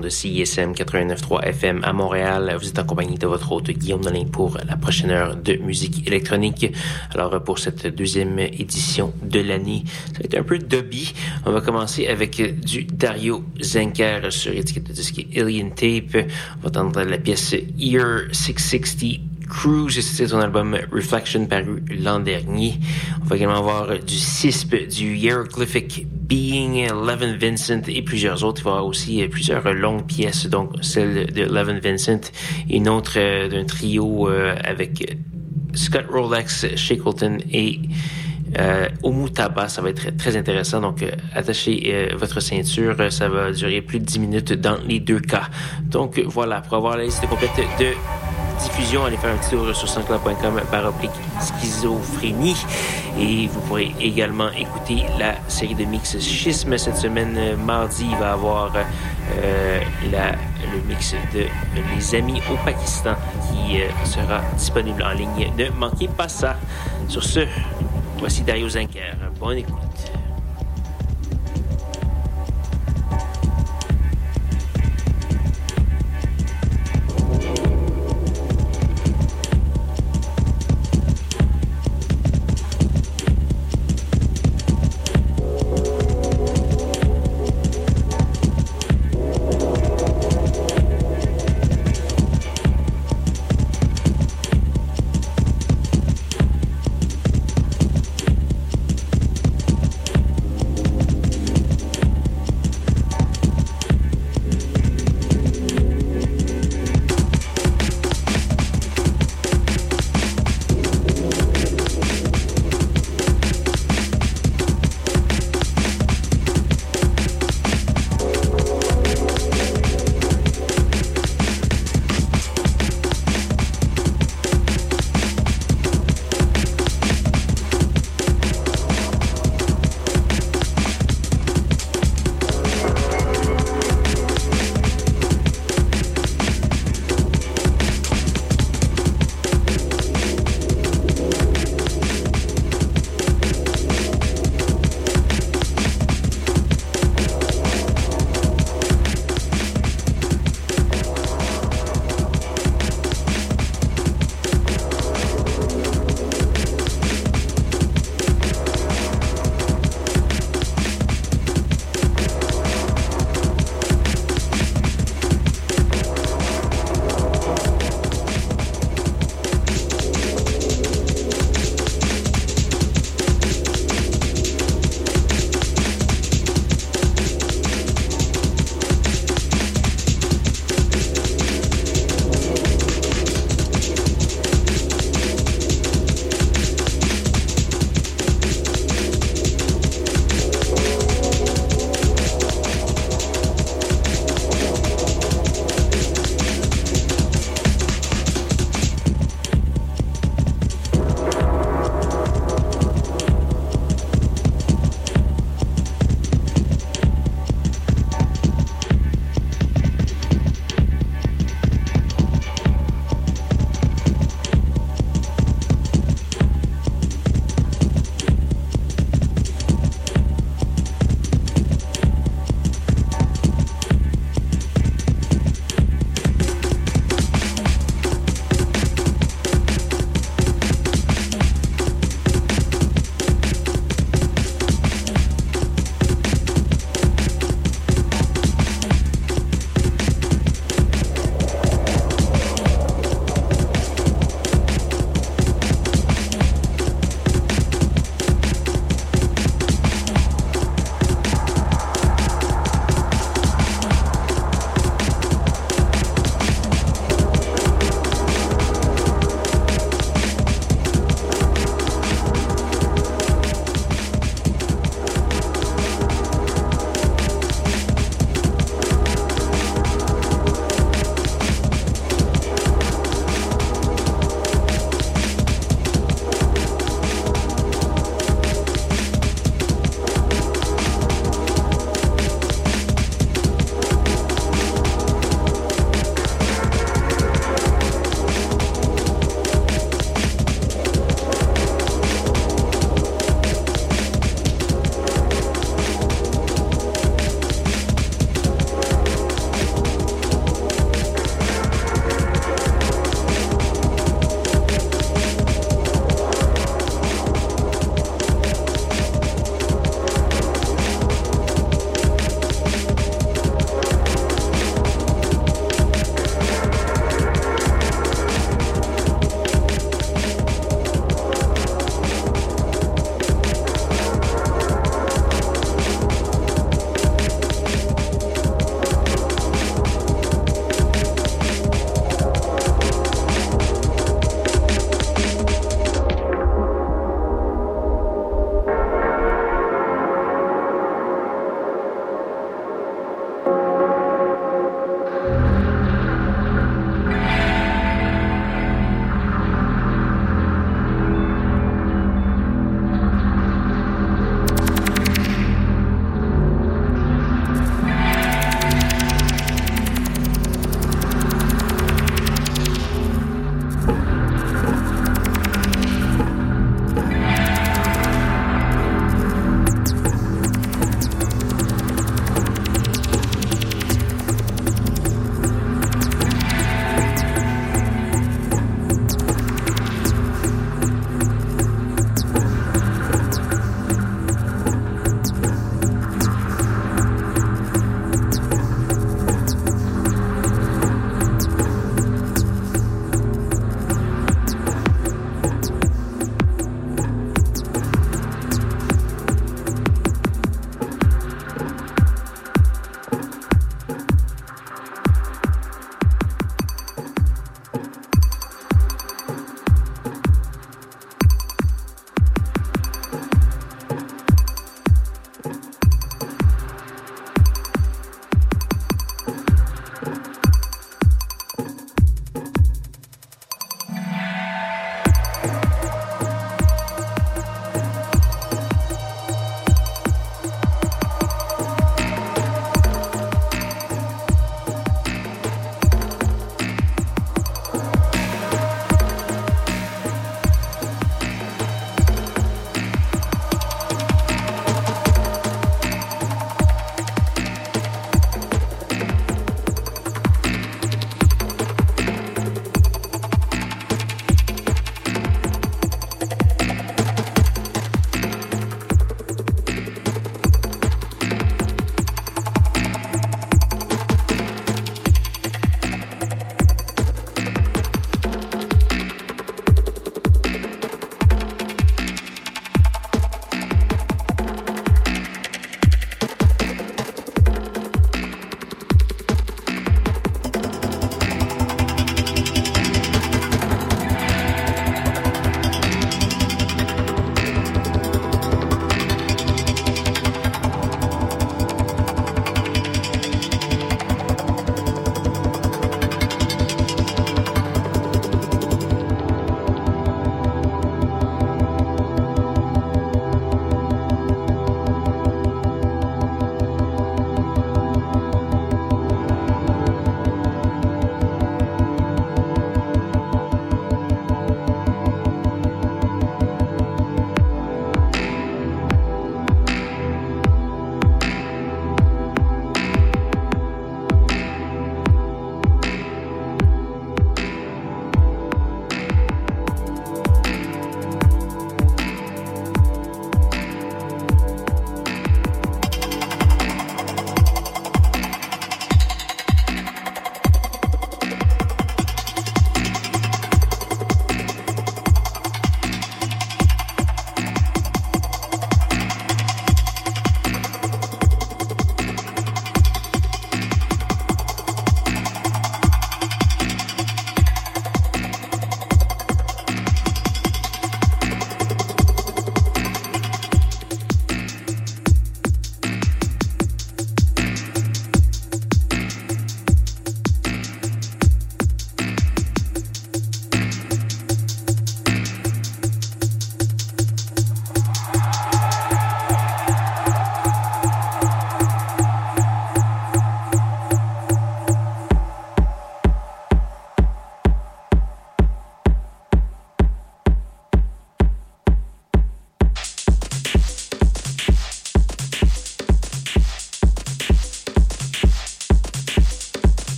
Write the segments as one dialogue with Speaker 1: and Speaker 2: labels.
Speaker 1: De CISM 89.3 FM à Montréal. Vous êtes en compagnie de votre hôte Guillaume Nolin pour la prochaine heure de musique électronique. Alors pour cette deuxième édition de l'année, ça va être un peu dubby. On va commencer avec du Dario Zenker sur étiquette de disque Alien Tape. On va entendre la pièce Year 660 Cruise, c'est son album Reflection paru l'an dernier. On va également avoir du CISP, du Hieroglyphic Being, Levin Vincent et plusieurs autres. Il va y avoir aussi plusieurs longues pièces, donc celle de Levin Vincent une autre euh, d'un trio euh, avec Scott Rolex, Shackleton et euh, Omutaba, ça va être très intéressant. Donc, euh, attachez euh, votre ceinture. Ça va durer plus de 10 minutes dans les deux cas. Donc, voilà, pour avoir la liste complète de diffusion, allez faire un petit tour sur sanscloud.com par oblique schizophrénie. Et vous pourrez également écouter la série de mix Schisme cette semaine. Mardi, il va avoir euh, la, le mix de Les Amis au Pakistan qui euh, sera disponible en ligne. Ne manquez pas ça. Sur ce, voici Dario Zenker. Bonne écoute.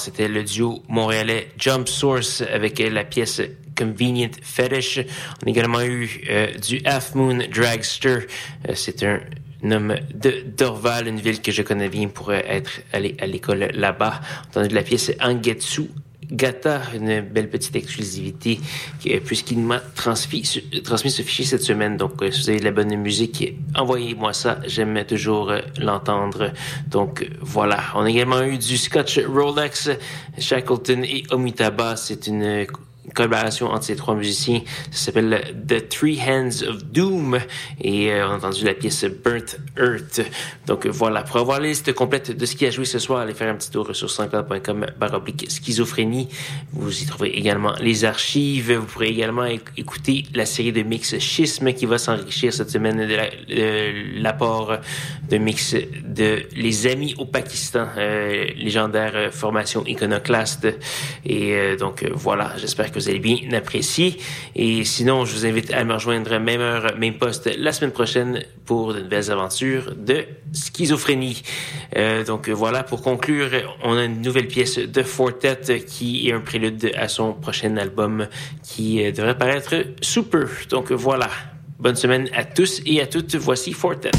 Speaker 1: C'était le duo montréalais Jump Source avec la pièce Convenient Fetish. On a également eu euh, du Half Moon Dragster. Euh, c'est un homme de Dorval, une ville que je connais bien pour être allé à l'école là-bas. On a entendu la pièce Angetsu Gata, une belle petite exclusivité, puisqu'il m'a transmis, transmis ce fichier cette semaine. Donc, euh, si vous avez de la bonne musique, envoyez-moi ça. J'aime toujours euh, l'entendre. Donc, voilà. On a également eu du Scotch Rolex, Shackleton et Omitaba. C'est une collaboration entre ces trois musiciens. Ça s'appelle The Three Hands of Doom et euh, on a entendu la pièce Burnt Earth. Donc voilà, pour avoir la liste complète de ce qui a joué ce soir, allez faire un petit tour sur sanscloud.com baroblique schizophrénie. Vous y trouverez également les archives. Vous pourrez également écouter la série de mix Schisme qui va s'enrichir cette semaine de l'apport de mix de Les Amis au Pakistan, euh, légendaire euh, formation iconoclaste. Et euh, donc voilà, j'espère que vous allez bien apprécier. Et sinon, je vous invite à me rejoindre même heure, même poste la semaine prochaine pour de nouvelles aventures de schizophrénie. Euh, donc voilà, pour conclure, on a une nouvelle pièce de Fortet qui est un prélude à son prochain album qui euh, devrait paraître sous peu. Donc voilà, bonne semaine à tous et à toutes. Voici Fortet.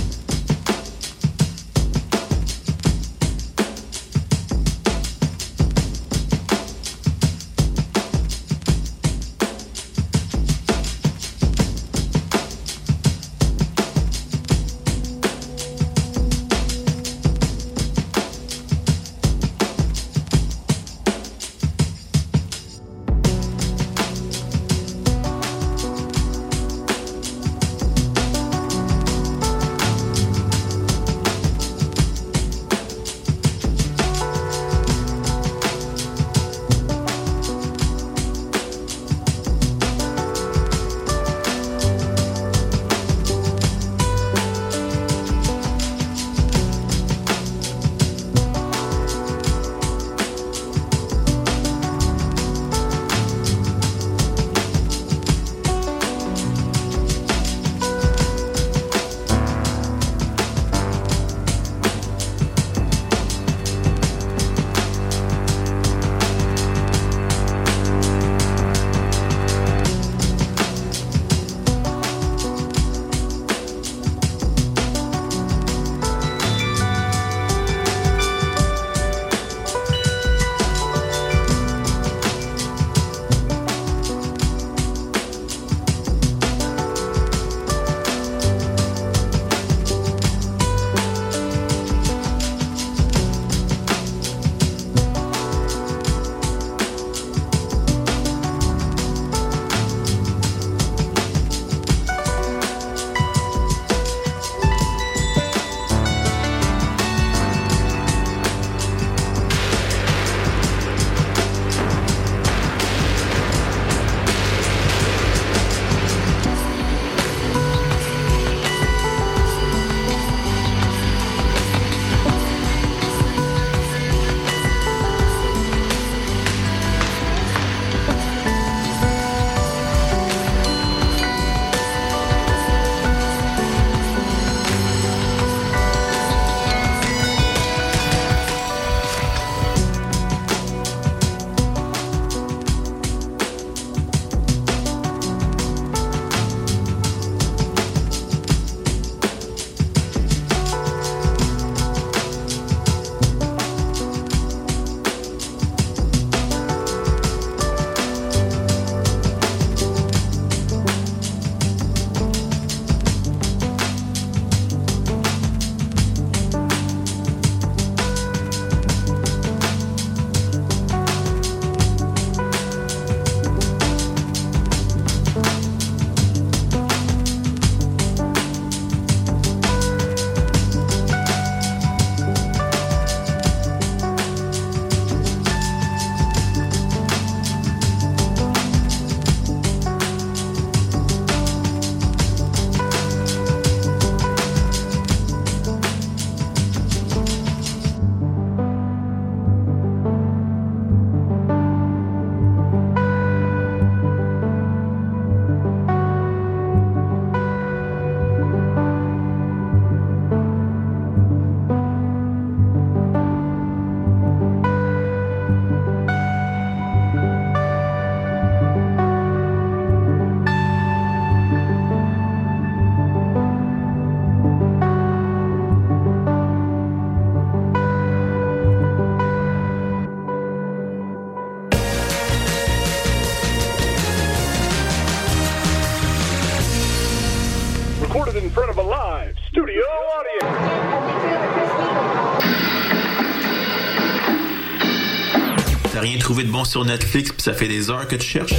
Speaker 2: Sur Netflix pis ça fait des heures que tu cherches?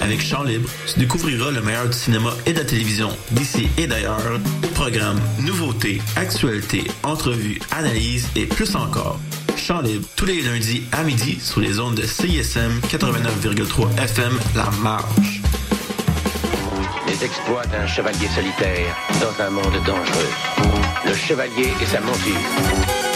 Speaker 2: Avec Chant Libre, tu découvriras le meilleur du cinéma et de la télévision d'ici et d'ailleurs. Programmes, nouveautés, actualités, entrevues, analyses et plus encore. Chant Libre, tous les lundis à midi sur les ondes de CISM 89,3 FM La Marge.
Speaker 3: Les exploits d'un chevalier solitaire dans un monde dangereux. Le chevalier et sa monture.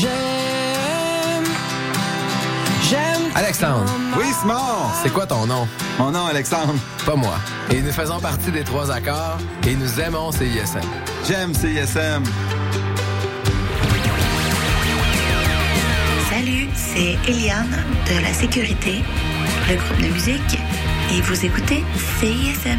Speaker 4: J'aime. J'aime.
Speaker 5: Alexandre,
Speaker 6: Oui, Simon!
Speaker 5: c'est quoi ton nom?
Speaker 6: Mon nom, Alexandre.
Speaker 5: Pas moi. Et nous faisons partie des trois accords et nous aimons CISM.
Speaker 6: J'aime CISM.
Speaker 7: Salut, c'est Eliane de la Sécurité, le groupe de musique, et vous écoutez CISM.